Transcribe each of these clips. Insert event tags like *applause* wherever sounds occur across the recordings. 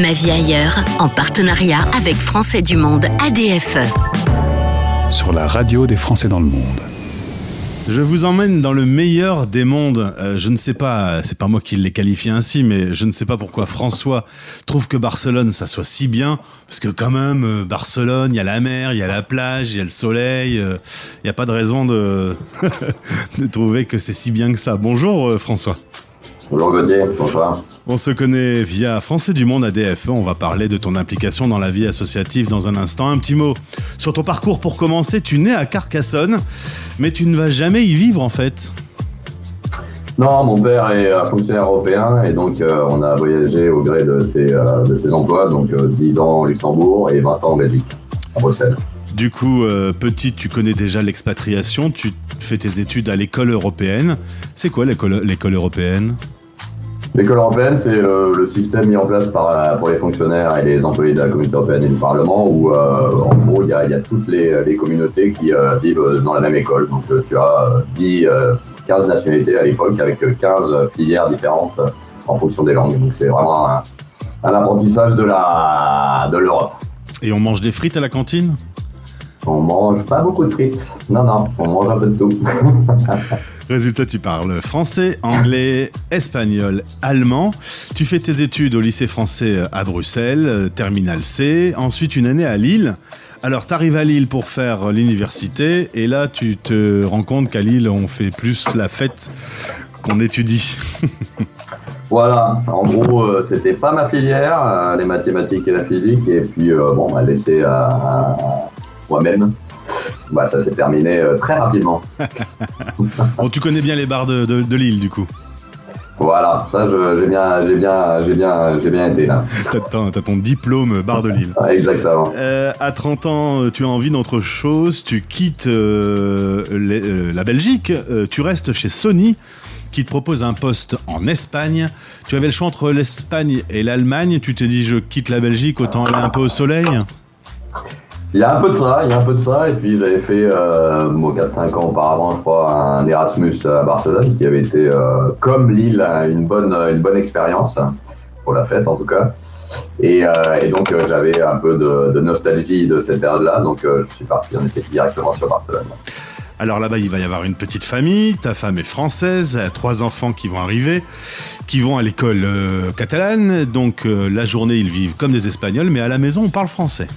Ma vie ailleurs, en partenariat avec Français du Monde ADFE. Sur la radio des Français dans le monde. Je vous emmène dans le meilleur des mondes. Euh, je ne sais pas, c'est pas moi qui l'ai qualifié ainsi, mais je ne sais pas pourquoi François trouve que Barcelone, ça soit si bien. Parce que quand même, euh, Barcelone, il y a la mer, il y a la plage, il y a le soleil. euh, Il n'y a pas de raison de, *laughs* de trouver que c'est si bien que ça. Bonjour euh, François. Bonjour Gauthier, bonsoir. On se connaît via Français du Monde ADFE. On va parler de ton implication dans la vie associative dans un instant. Un petit mot sur ton parcours pour commencer. Tu nais à Carcassonne, mais tu ne vas jamais y vivre en fait. Non, mon père est euh, fonctionnaire européen et donc euh, on a voyagé au gré de ses, euh, de ses emplois, donc euh, 10 ans au Luxembourg et 20 ans en Belgique, à Bruxelles. Du coup, euh, petit, tu connais déjà l'expatriation. Tu fais tes études à l'école européenne. C'est quoi l'école l'école européenne? L'école européenne, c'est le, système mis en place par, pour les fonctionnaires et les employés de la communauté européenne et du Parlement où, euh, en gros, il y a, toutes les, communautés qui euh, vivent dans la même école. Donc euh, tu as euh, 10, euh, 15 nationalités à l'époque avec euh, 15 filières différentes en fonction des langues. Donc c'est vraiment un, apprentissage de l'Europe. Et on mange des frites à la cantine? On mange pas beaucoup de frites. Non, non, on mange un peu de tout. *laughs* Résultat, tu parles français, anglais, espagnol, allemand. Tu fais tes études au lycée français à Bruxelles, euh, terminal C. Ensuite, une année à Lille. Alors, tu arrives à Lille pour faire l'université. Et là, tu te rends compte qu'à Lille, on fait plus la fête qu'on étudie. *laughs* voilà, en gros, euh, c'était pas ma filière, euh, les mathématiques et la physique. Et puis, euh, bon, on m'a laissé à, à moi-même. Bah, ça s'est terminé euh, très rapidement. *laughs* Bon, tu connais bien les bars de, de- de Lille, du coup. Voilà, ça, j'ai bien, j'ai bien, j'ai bien, j'ai bien été là. T'as ton, diplôme bar de Lille. Exactement. Euh, à 30 ans, euh, tu as envie d'autre chose, tu quittes euh, les- euh, la Belgique, euh, tu restes chez Sony qui te propose un poste en Espagne. Tu avais le choix entre l'Espagne et l'Allemagne, tu t'es dit je quitte la Belgique, autant aller un peu au soleil Il y a un peu de ça, il y a un peu de ça. Et puis, j'avais fait, euh, moi, 4-5 ans auparavant, je crois, un Erasmus à Barcelone qui avait été, euh, comme Lille, une bonne, une bonne expérience, pour la fête en tout cas. Et, euh, donc, euh, j'avais un peu de, nostalgie de cette période-là. Donc, euh, je suis parti, on était directement sur Barcelone. Alors là-bas, il va y avoir une petite famille, ta femme est française, trois enfants qui vont arriver, qui vont à l'école euh, catalane, donc euh, la journée ils vivent comme des Espagnols, mais à la maison on parle français.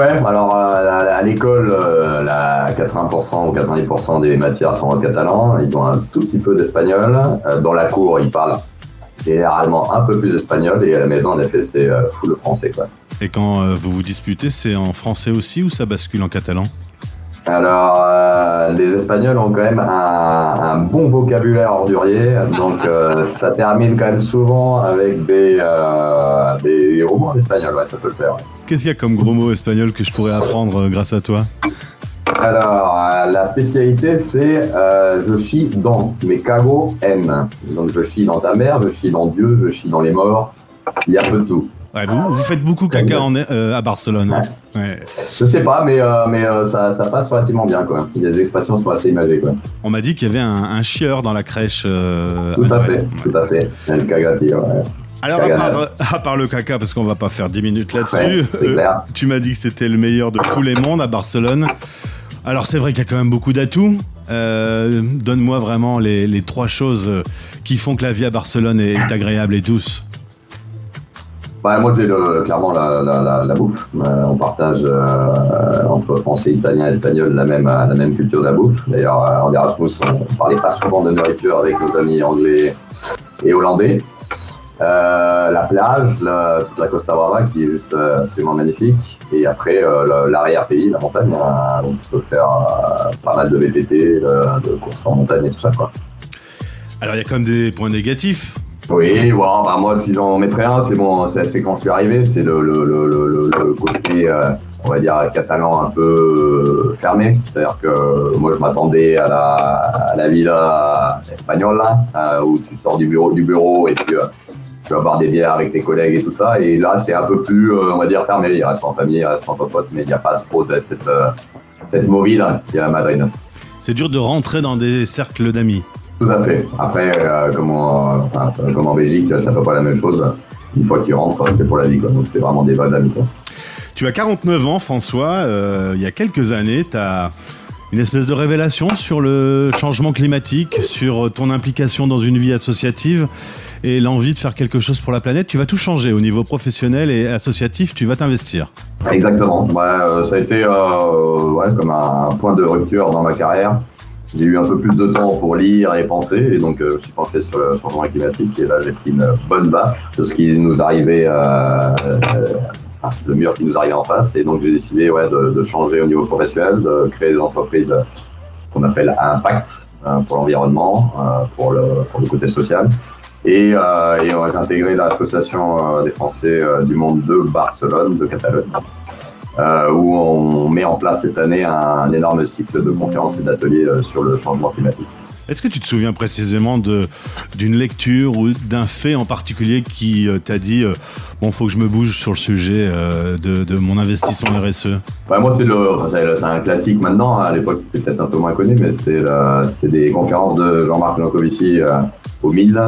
Ouais, alors euh, à, à l'école, euh, la 80% ou 90% des matières sont en catalan. Ils ont un tout petit peu d'espagnol. Euh, dans la cour, ils parlent généralement un peu plus espagnol. Et à la maison, en effet, c'est euh, full français. Quoi. Et quand euh, vous vous disputez, c'est en français aussi ou ça bascule en catalan? Alors, euh, les Espagnols ont quand même un, un bon vocabulaire ordurier. Donc, euh, ça termine quand même souvent avec des, euh, des romans en espagnol. Ouais, ça peut le faire. ouais. Qu'est-ce qu'il y a comme gros mot espagnol que je pourrais apprendre euh, grâce à toi? Alors, la spécialité, c'est je chie dans, mais cago en. Donc, je chie dans ta mère, je chie dans Dieu, je chie dans les morts. Il y a peu de tout. Ouais, vous, vous faites beaucoup caca en, euh, à Barcelone. hein Ouais. Je sais pas, mais, euh, mais euh, ça, ça passe relativement bien, quoi. Les expressions sont assez imagées, quoi. On m'a dit qu'il y avait un, un chieur dans la crèche. Tout à fait, tout à fait. El cagati, ouais. Alors, à part, à part le caca, parce qu'on va pas faire 10 minutes là-dessus, tu m'as dit que c'était le meilleur de tous les mondes à Barcelone. Alors, c'est vrai qu'il y a quand même beaucoup d'atouts. Donne-moi vraiment les, les trois choses qui font que la vie à Barcelone est agréable et douce. Ouais, moi, j'ai clairement la, la, la, la bouffe. Euh, on partage euh, entre français, italien, espagnol la même, la même culture de la bouffe. D'ailleurs, euh, en Erasmus, on parlait pas souvent de nourriture avec nos amis anglais et hollandais. Euh, la plage, la, toute la Costa Brava qui est juste absolument magnifique. Et après, l'arrière-pays, la montagne, hein, donc tu peux faire pas mal de VTT, de courses en montagne et tout ça. Quoi. Alors, il y a quand même des points négatifs. Oui, bon, moi, si j'en mettrais un, c'est bon, c'est quand je suis arrivé, c'est le, le, le, le, côté, euh, on va dire, catalan un peu euh, fermé. C'est-à-dire que moi, je m'attendais à la, à la villa espagnole, là, euh, où tu sors du bureau, du bureau et euh, tu vas boire des bières avec tes collègues et tout ça. Et là, c'est un peu plus, euh, on va dire, fermé. Il reste en famille, il reste en pote, mais il n'y a pas trop de cette, euh, cette movie y a à Madrid. C'est dur de rentrer dans des cercles d'amis. Tout à fait. Après, euh, comme, en, enfin, comme en Belgique, ça ne fait pas la même chose. une fois qu'ils rentrent, c'est pour la vie. Quoi. Donc c'est vraiment des bonnes amis. Tu as 49 ans, François. Euh, il y a quelques années, tu as une espèce de révélation sur le changement climatique, sur ton implication dans une vie associative et l'envie de faire quelque chose pour la planète. Tu vas tout changer au niveau professionnel et associatif, tu vas t'investir. Exactement. Ouais, ça a été euh, ouais, comme un point de rupture dans ma carrière j'ai eu un peu plus de temps pour lire et penser, et donc euh, je suis penché sur le changement climatique, et là j'ai pris une bonne baffe de ce qui nous arrivait, euh, euh, le mur qui nous arrivait en face, et donc j'ai décidé ouais, de, de, changer au niveau professionnel, de créer des entreprises qu'on appelle à impact pour l'environnement, pour, le, pour le côté social. Et, euh, et j'ai intégré l'association des Français du monde de Barcelone, de Catalogne. Euh, où on met en place cette année un, énorme cycle de conférences et d'ateliers euh, sur le changement climatique. Est-ce que tu te souviens précisément d'une lecture ou d'un fait en particulier qui euh, t'a dit bon, faut que je me bouge sur le sujet de, mon investissement RSE Moi, c'est un classique maintenant. À l'époque, c'était peut-être un peu moins connu, mais c'était des conférences de Jean-Marc Jancovici au MIL,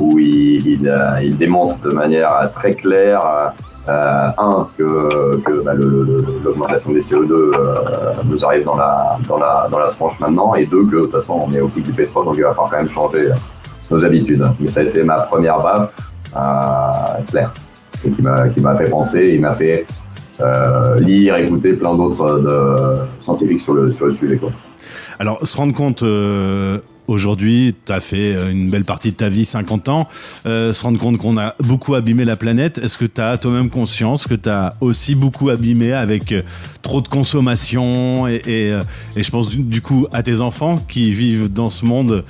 où il, il, il, démontre de manière très claire euh, un, que, que bah, l'augmentation des CO2 euh, nous arrive dans la, dans, la, dans la tranche maintenant, et deux, que de toute façon on est au pic du pétrole, donc il va falloir quand même changer nos habitudes. Mais ça a été ma première baffe euh, claire, et qui m'a fait penser, il m'a fait euh, lire, écouter plein d'autres scientifiques sur le, sur le sujet. Quoi. Alors, se rendre compte euh, aujourd'hui, tu as fait euh, une belle partie de ta vie, 50 ans, euh, se rendre compte qu'on a beaucoup abîmé la planète, est-ce que tu as toi-même conscience que tu as aussi beaucoup abîmé avec euh, trop de consommation et, je pense du, coup à tes enfants qui vivent dans ce monde,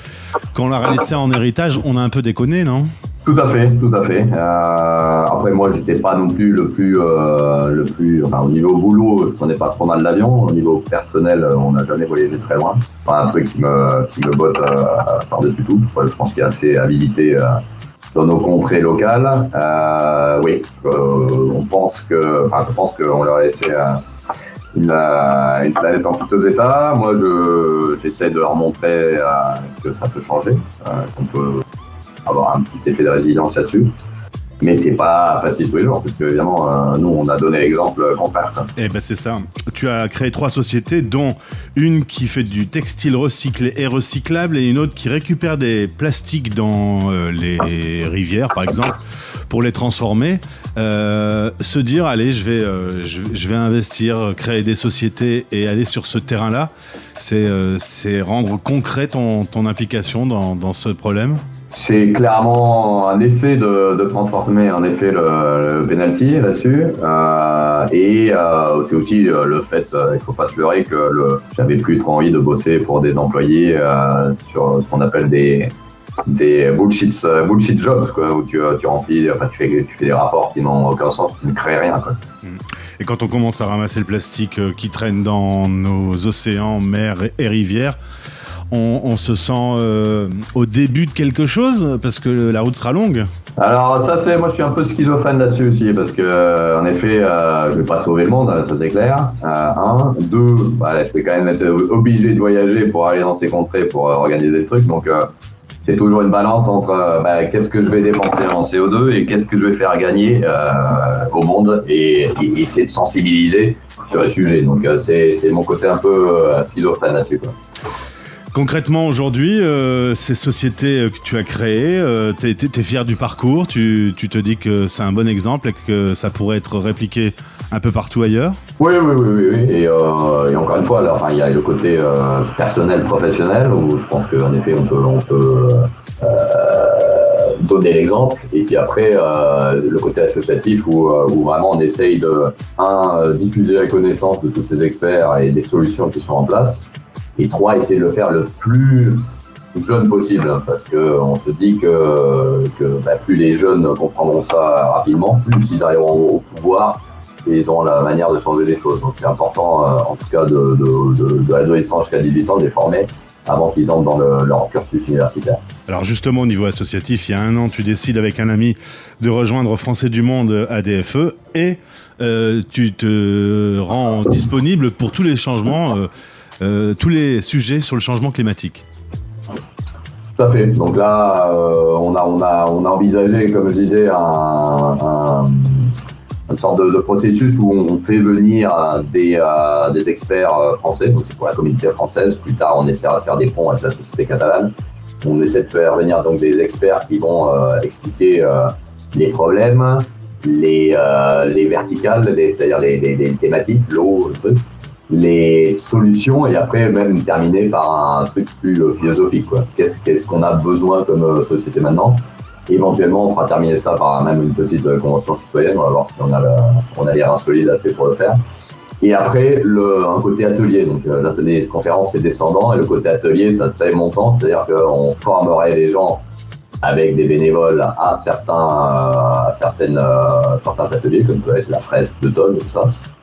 quand on leur a laissé en héritage, on a un peu déconné, non? Tout à fait, tout à fait. Euh, après, moi, j'étais pas non plus le plus, euh, le plus, enfin, au niveau boulot, je prenais pas trop mal l'avion. Au niveau personnel, on n'a jamais voyagé très loin. Pas un truc qui me, qui me botte euh, par-dessus tout. Je pense qu'il y a assez à visiter euh, dans nos contrées locales. Euh, oui, on pense que, enfin, je pense qu'on leur a laissé une, une, planète en tout état. Moi, je, j'essaie de leur montrer que ça peut changer, qu'on peut avoir un petit effet de résilience là-dessus. Mais c'est pas facile tous les jours, parce que évidemment, euh, nous, on a donné l'exemple contraire. Eh ben c'est ça. Tu as créé trois sociétés, dont une qui fait du textile recyclé et recyclable, et une autre qui récupère des plastiques dans euh, les rivières, par exemple, pour les transformer. Euh, se dire, allez, je vais, je, vais investir, créer des sociétés et aller sur ce terrain-là, c'est c'est rendre concret ton, ton implication dans, dans ce problème? C'est clairement un essai de, transformer en effet le, le penalty là-dessus. Euh, et euh, c'est aussi euh, le fait, il faut pas se leurrer, que le, j'avais plus trop envie de bosser pour des employés sur ce qu'on appelle des, bullshit, jobs, quoi, où tu, remplis, enfin, tu fais, des rapports qui n'ont aucun sens, tu ne crées rien. Mmh. Et quand on commence à ramasser le plastique qui traîne dans nos océans, mers et rivières, on, se sent euh, au début de quelque chose parce que la route sera longue? Alors ça c'est moi je suis un peu schizophrène là-dessus aussi parce que euh, en effet euh, je vais pas sauver le monde ça c'est clair. Un deux bah, je vais quand même être obligé de voyager pour aller dans ces contrées pour organiser le truc. Donc c'est toujours une balance entre bah, qu'est-ce que je vais dépenser en CO2 et qu'est-ce que je vais faire gagner au monde et, essayer de sensibiliser sur le sujet. Donc c'est mon côté un peu schizophrène là-dessus. Concrètement, aujourd'hui, euh, ces sociétés euh, que tu as créées, euh, tu es, fier du parcours, tu, te dis que c'est un bon exemple et que ça pourrait être répliqué un peu partout ailleurs? Oui, oui, oui. oui. Et, euh, encore une fois, il y a le côté personnel, professionnel, où je pense qu'en effet, on peut, on peut donner l'exemple. Et puis après, le côté associatif, où, où, vraiment on essaye de, diffuser la connaissance de tous ces experts et des solutions qui sont en place et trois, essayer de le faire le plus jeune possible, parce qu'on se dit que, que bah, plus les jeunes comprendront ça rapidement, plus ils arriveront au pouvoir et ils auront la manière de changer les choses. Donc c'est important, euh, en tout cas, de, de, de, de l'adolescent jusqu'à 18 ans, de les former avant qu'ils entrent dans le, leur cursus universitaire. Alors justement, au niveau associatif, il y a un an, tu décides avec un ami de rejoindre Français du Monde à DFE et euh, tu te rends disponible pour tous les changements. Euh, euh, tous les sujets sur le changement climatique. Tout à fait. Donc là, euh, on, a, envisagé, comme je disais, un, un, une sorte de, processus où on fait venir des, euh, des experts français, donc c'est pour la communauté française. Plus tard, on essaiera de faire des ponts avec la société catalane. On essaie de faire venir donc des experts qui vont expliquer les problèmes, les, les verticales, c'est-à-dire les, les, thématiques, l'eau, le truc, les solutions et après même terminer par un truc plus philosophique. Qu'est-ce qu'on a besoin comme société maintenant? Éventuellement, on fera terminer ça par même une petite convention citoyenne. On va voir si on a, on a les reins solides assez pour le faire. Et après, le, un côté atelier. Donc, euh, l'atelier conférence, c'est descendant. Et le côté atelier, ça serait montant. C'est-à-dire qu'on formerait les gens avec des bénévoles à certains, à certaines, euh, certains ateliers, comme peut être la fresque de tonnes, tout ça.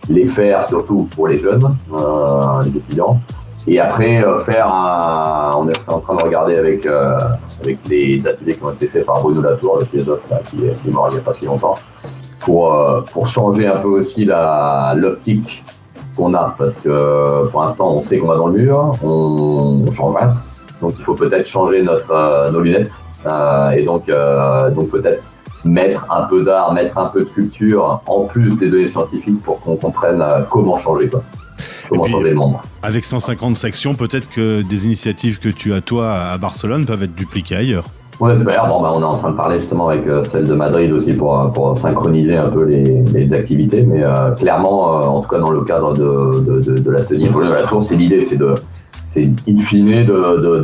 Les faire surtout pour les jeunes, euh, les étudiants. Et après, euh, faire un. On est en train de regarder avec, euh, avec les ateliers qui ont été faits par Bruno Latour, le philosophe là, qui, qui est mort il n'y a pas si longtemps, pour, euh, pour changer un peu aussi l'optique qu'on a. Parce que pour l'instant, on sait qu'on va dans le mur, on, on change rien. Donc il faut peut-être changer notre, euh, nos lunettes. Euh, et donc, donc peut-être mettre un peu d'art, mettre un peu de culture en plus des données scientifiques pour qu'on comprenne comment changer. Quoi. Comment puis, changer le monde. Avec 150 sections, peut-être que des initiatives que tu as toi à Barcelone peuvent être dupliquées ailleurs. Ouais, super. Bon, bah, on est en train de parler justement avec euh, celle de Madrid aussi pour, pour synchroniser un peu les, les activités. Mais euh, clairement, euh, en tout cas dans le cadre de, de, de, de l'atelier de la Tour, c'est l'idée, c'est de, c'est in fine de,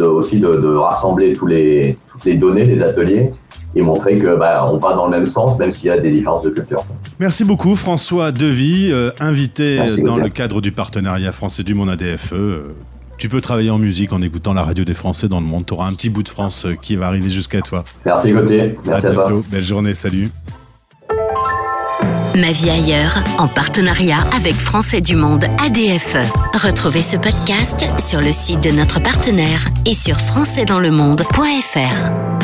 aussi de, de, rassembler tous les, toutes les données des ateliers et montrer que bah, on va dans le même sens, même s'il y a des différences de culture. Merci beaucoup François Devy, euh, invité Merci, dans le cadre du partenariat français du monde ADFE. Euh, tu peux travailler en musique en écoutant la radio des Français dans le monde. Tu auras un petit bout de France euh, qui va arriver jusqu'à toi. Merci Gauthier. Merci à, à bientôt. toi. Belle journée. Salut. Ma vie ailleurs, en partenariat avec Français du Monde ADFE. Retrouvez ce podcast sur le site de notre partenaire et sur françaisdanslemonde.fr.